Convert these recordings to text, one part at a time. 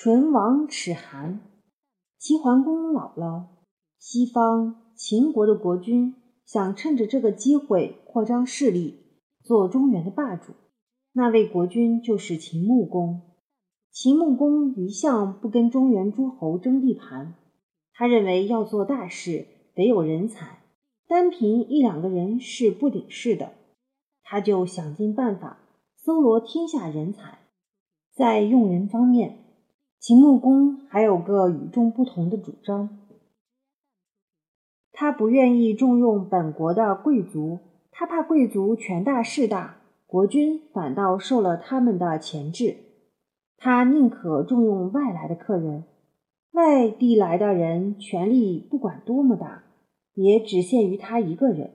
唇亡齿寒。齐桓公老了，西方秦国的国君想趁着这个机会扩张势力，做中原的霸主。那位国君就是秦穆公。秦穆公一向不跟中原诸侯争地盘，他认为要做大事得有人才，单凭一两个人是不顶事的。他就想尽办法搜罗天下人才。在用人方面，秦穆公还有个与众不同的主张。他不愿意重用本国的贵族，他怕贵族权大势大，国君反倒受了他们的钳制。他宁可重用外来的客人，外地来的人权力不管多么大，也只限于他一个人。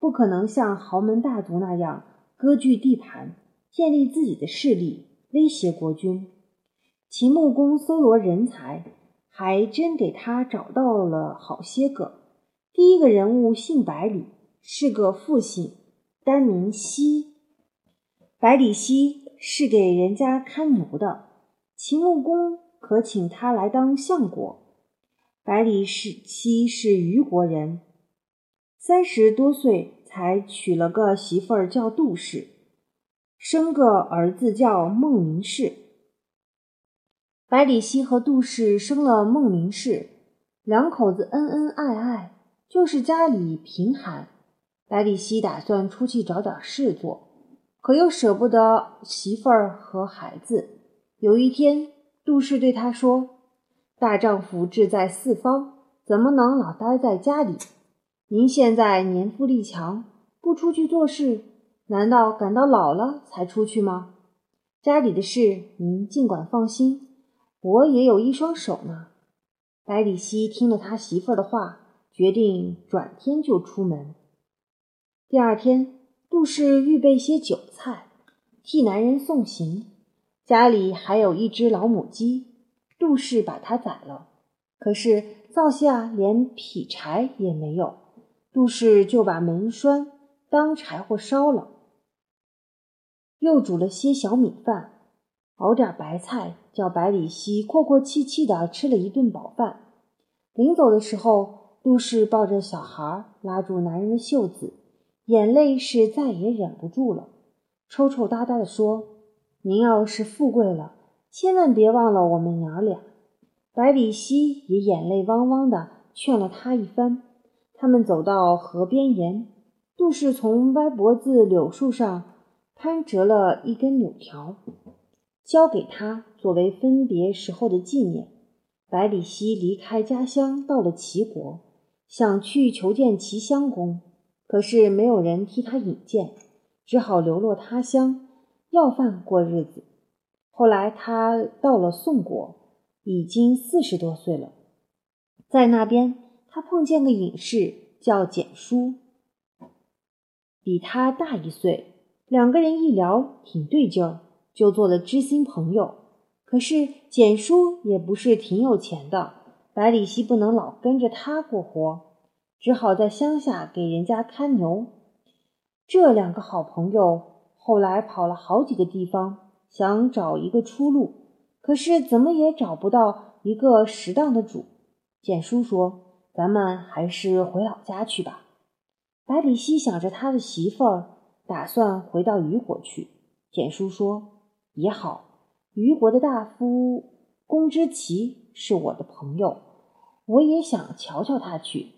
不可能像豪门大族那样割据地盘，建立自己的势力，威胁国君。秦穆公搜罗人才，还真给他找到了好些个。第一个人物姓百里，是个复姓，单名西。百里奚是给人家看牛的，秦穆公可请他来当相国。百里奚是虞国人。三十多岁才娶了个媳妇儿，叫杜氏，生个儿子叫孟明氏。百里奚和杜氏生了孟明氏，两口子恩恩爱爱，就是家里贫寒。百里奚打算出去找点事做，可又舍不得媳妇儿和孩子。有一天，杜氏对他说：“大丈夫志在四方，怎么能老待在家里？”您现在年富力强，不出去做事，难道赶到老了才出去吗？家里的事您尽管放心，我也有一双手呢。百里奚听了他媳妇儿的话，决定转天就出门。第二天，杜氏预备些酒菜，替男人送行。家里还有一只老母鸡，杜氏把它宰了，可是灶下连劈柴也没有。杜氏就把门栓当柴火烧了，又煮了些小米饭，熬点白菜，叫百里奚阔阔气气的吃了一顿饱饭。临走的时候，杜氏抱着小孩，拉住男人的袖子，眼泪是再也忍不住了，抽抽搭搭的说：“您要是富贵了，千万别忘了我们娘俩。”百里奚也眼泪汪汪的劝了他一番。他们走到河边沿，杜氏从歪脖子柳树上攀折了一根柳条，交给他作为分别时候的纪念。百里奚离开家乡，到了齐国，想去求见齐襄公，可是没有人替他引荐，只好流落他乡，要饭过日子。后来他到了宋国，已经四十多岁了，在那边。他碰见个隐士，叫简叔，比他大一岁。两个人一聊，挺对劲儿，就做了知心朋友。可是简叔也不是挺有钱的，百里奚不能老跟着他过活，只好在乡下给人家看牛。这两个好朋友后来跑了好几个地方，想找一个出路，可是怎么也找不到一个适当的主。简叔说。咱们还是回老家去吧。百里奚想着他的媳妇儿，打算回到虞国去。简叔说：“也好，虞国的大夫公之奇是我的朋友，我也想瞧瞧他去。”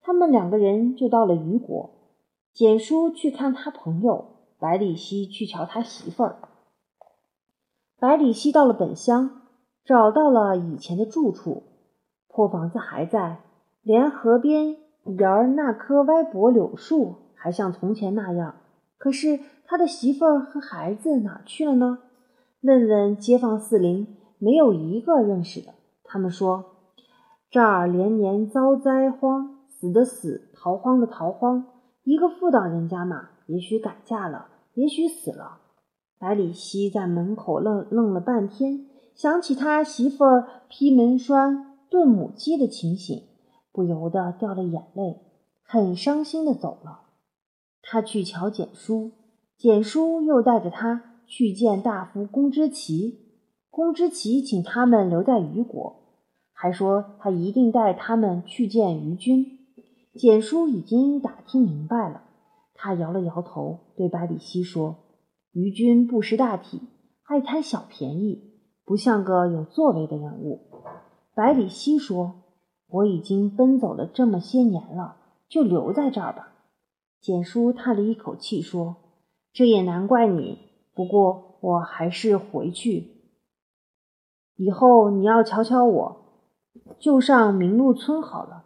他们两个人就到了虞国。简叔去看他朋友，百里奚去瞧他媳妇儿。百里奚到了本乡，找到了以前的住处，破房子还在。连河边沿儿那棵歪脖柳树还像从前那样，可是他的媳妇儿和孩子哪去了呢？问问街坊四邻，没有一个认识的。他们说：“这儿连年遭灾荒，死的死，逃荒的逃荒。一个妇道人家嘛，也许改嫁了，也许死了。”百里奚在门口愣愣了半天，想起他媳妇儿劈门栓炖母鸡的情形。不由得掉了眼泪，很伤心的走了。他去瞧简叔，简叔又带着他去见大夫公之奇。公之奇请他们留在虞国，还说他一定带他们去见虞君。简叔已经打听明白了，他摇了摇头，对百里奚说：“虞君不识大体，爱贪小便宜，不像个有作为的人物。”百里奚说：“我已经奔走了这么些年了，就留在这儿吧。”简叔叹了一口气说：“这也难怪你，不过我还是回去。以后你要瞧瞧我，就上明禄村好了。”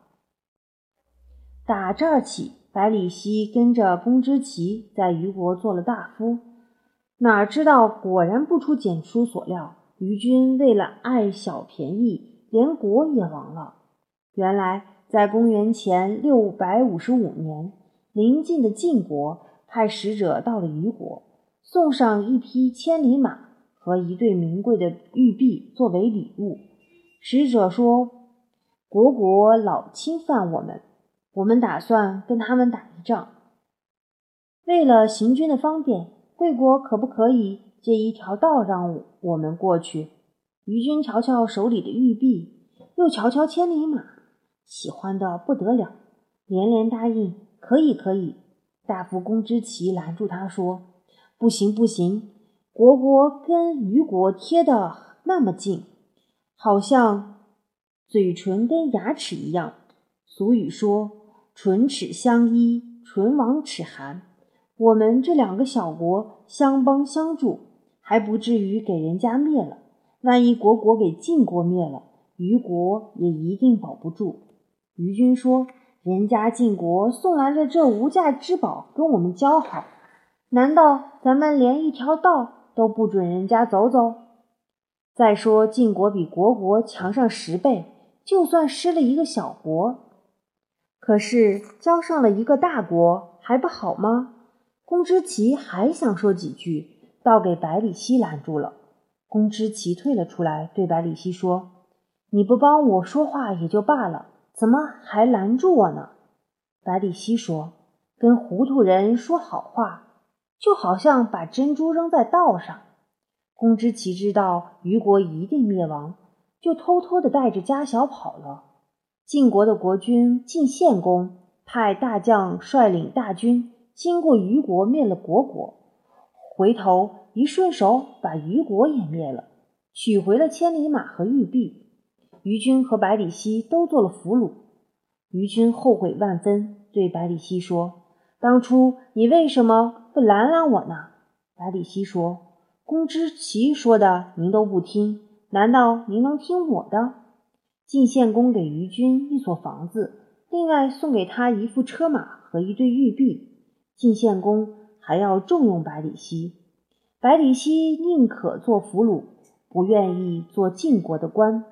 打这儿起，百里奚跟着公之奇在虞国做了大夫。哪知道，果然不出简叔所料，虞军为了爱小便宜。连国也亡了。原来，在公元前六百五十五年，邻近的晋国派使者到了虞国，送上一匹千里马和一对名贵的玉璧作为礼物。使者说：“国国老侵犯我们，我们打算跟他们打一仗。为了行军的方便，贵国可不可以借一条道让我们过去？”于君瞧瞧手里的玉璧，又瞧瞧千里马，喜欢的不得了，连连答应：“可以，可以。”大夫公之奇拦住他说：“不行，不行，国国跟虞国贴的那么近，好像嘴唇跟牙齿一样。俗语说‘唇齿相依，唇亡齿寒’，我们这两个小国相帮相助，还不至于给人家灭了。”万一国国给晋国灭了，虞国也一定保不住。虞君说：“人家晋国送来了这无价之宝，跟我们交好，难道咱们连一条道都不准人家走走？再说晋国比国国强上十倍，就算失了一个小国，可是交上了一个大国，还不好吗？”公之奇还想说几句，倒给百里奚拦住了。公之奇退了出来，对百里奚说：“你不帮我说话也就罢了，怎么还拦住我呢？”百里奚说：“跟糊涂人说好话，就好像把珍珠扔在道上。”公之奇知道虞国一定灭亡，就偷偷的带着家小跑了。晋国的国君晋献公派大将率领大军经过虞国，灭了虢国，回头。一顺手把虞国也灭了，取回了千里马和玉璧。虞军和百里奚都做了俘虏。虞军后悔万分，对百里奚说：“当初你为什么不拦拦我呢？”百里奚说：“公之奇说的您都不听，难道您能听我的？”晋献公给虞军一所房子，另外送给他一副车马和一对玉璧。晋献公还要重用百里奚。百里奚宁可做俘虏，不愿意做晋国的官。